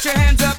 Put your hands up